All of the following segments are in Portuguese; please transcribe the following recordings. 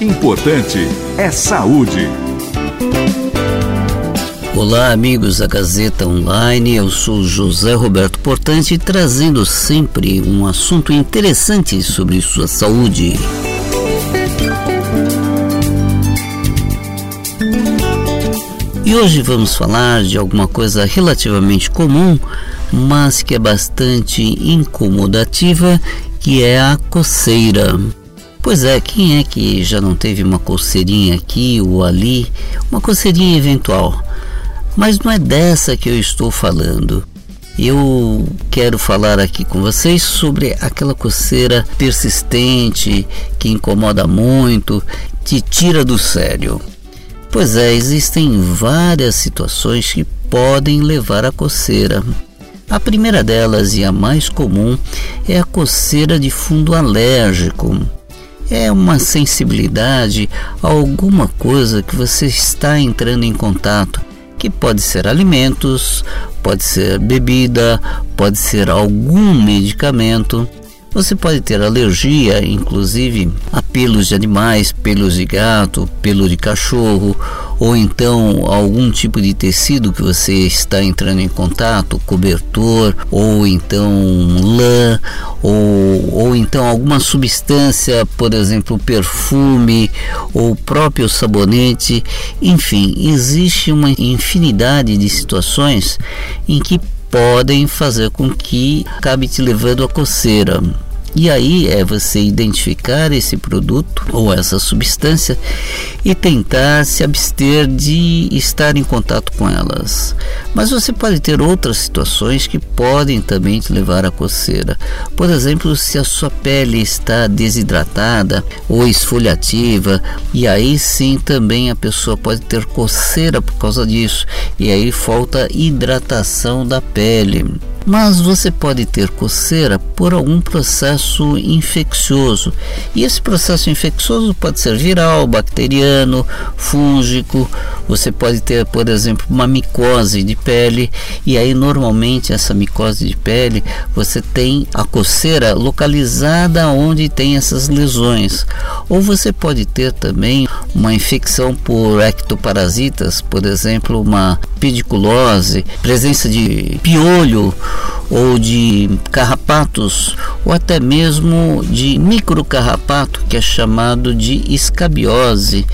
Importante é saúde. Olá, amigos da Gazeta Online. Eu sou José Roberto Portante, trazendo sempre um assunto interessante sobre sua saúde. E hoje vamos falar de alguma coisa relativamente comum, mas que é bastante incomodativa, que é a coceira. Pois é, quem é que já não teve uma coceirinha aqui ou ali, uma coceirinha eventual? Mas não é dessa que eu estou falando. Eu quero falar aqui com vocês sobre aquela coceira persistente que incomoda muito, que tira do sério. Pois é, existem várias situações que podem levar à coceira. A primeira delas e a mais comum é a coceira de fundo alérgico. É uma sensibilidade a alguma coisa que você está entrando em contato, que pode ser alimentos, pode ser bebida, pode ser algum medicamento. Você pode ter alergia, inclusive, a pelos de animais, pelos de gato, pelo de cachorro, ou então algum tipo de tecido que você está entrando em contato, cobertor, ou então lã, ou, ou então alguma substância, por exemplo, perfume, ou próprio sabonete. Enfim, existe uma infinidade de situações em que podem fazer com que acabe te levando a coceira. E aí é você identificar esse produto ou essa substância e tentar se abster de estar em contato com elas. Mas você pode ter outras situações que podem também te levar à coceira. Por exemplo, se a sua pele está desidratada ou esfoliativa, e aí sim também a pessoa pode ter coceira por causa disso, e aí falta hidratação da pele mas você pode ter coceira por algum processo infeccioso. E esse processo infeccioso pode ser viral, bacteriano, fúngico. Você pode ter, por exemplo, uma micose de pele, e aí normalmente essa micose de pele você tem a coceira localizada onde tem essas lesões. Ou você pode ter também uma infecção por ectoparasitas, por exemplo, uma pediculose, presença de piolho ou de carrapatos ou até mesmo de microcarrapato que é chamado de escabiose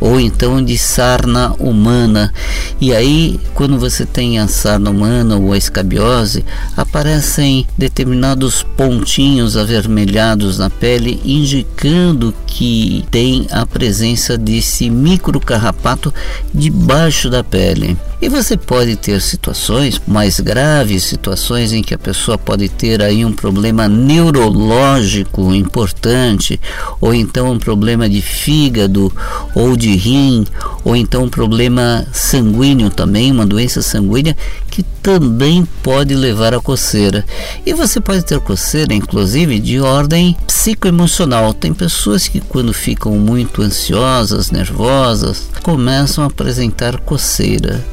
ou então de sarna humana. E aí, quando você tem a sarna humana ou a escabiose, aparecem determinados pontinhos avermelhados na pele, indicando que tem a presença desse microcarrapato debaixo da pele. E você pode ter situações mais graves, situações em que a pessoa pode ter aí um problema neurológico importante, ou então um problema de fígado ou de rim, ou então um problema sanguíneo também, uma doença sanguínea que também pode levar a coceira. E você pode ter coceira, inclusive, de ordem psicoemocional. Tem pessoas que, quando ficam muito ansiosas, nervosas, começam a apresentar coceira.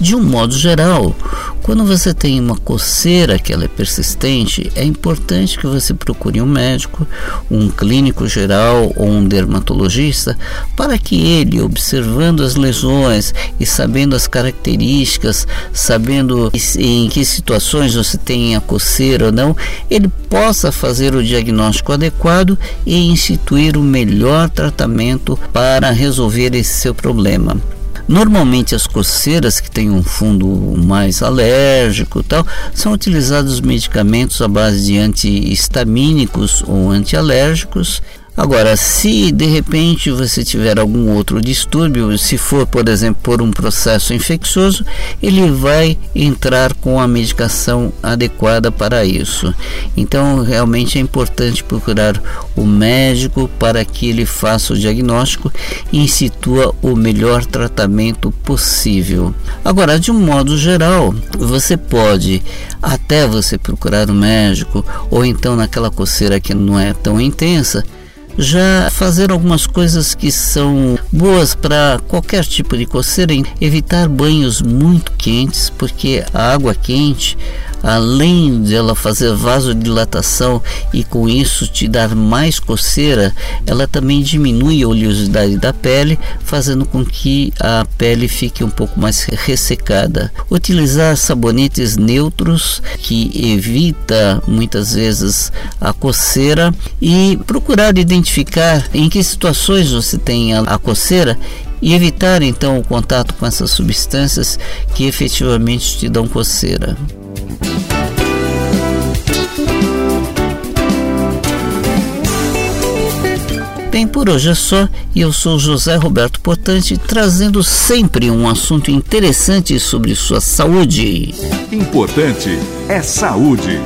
De um modo geral, quando você tem uma coceira que ela é persistente, é importante que você procure um médico, um clínico geral ou um dermatologista para que ele, observando as lesões e sabendo as características, sabendo em que situações você tem a coceira ou não, ele possa fazer o diagnóstico adequado e instituir o melhor tratamento para resolver esse seu problema. Normalmente as coceiras que têm um fundo mais alérgico tal, são utilizados medicamentos à base de antihistamínicos ou antialérgicos Agora, se de repente você tiver algum outro distúrbio, se for, por exemplo, por um processo infeccioso, ele vai entrar com a medicação adequada para isso. Então, realmente é importante procurar o médico para que ele faça o diagnóstico e institua o melhor tratamento possível. Agora, de um modo geral, você pode até você procurar o médico ou então naquela coceira que não é tão intensa, já fazer algumas coisas que são boas para qualquer tipo de coceira, evitar banhos muito quentes, porque a água quente além de ela fazer vasodilatação e com isso te dar mais coceira, ela também diminui a oleosidade da pele, fazendo com que a pele fique um pouco mais ressecada. Utilizar sabonetes neutros que evita muitas vezes a coceira e procurar identificar em que situações você tem a, coceira e evitar então o contato com essas substâncias que efetivamente te dão coceira. Por hoje é só e eu sou José Roberto Portante, trazendo sempre um assunto interessante sobre sua saúde. Importante é saúde.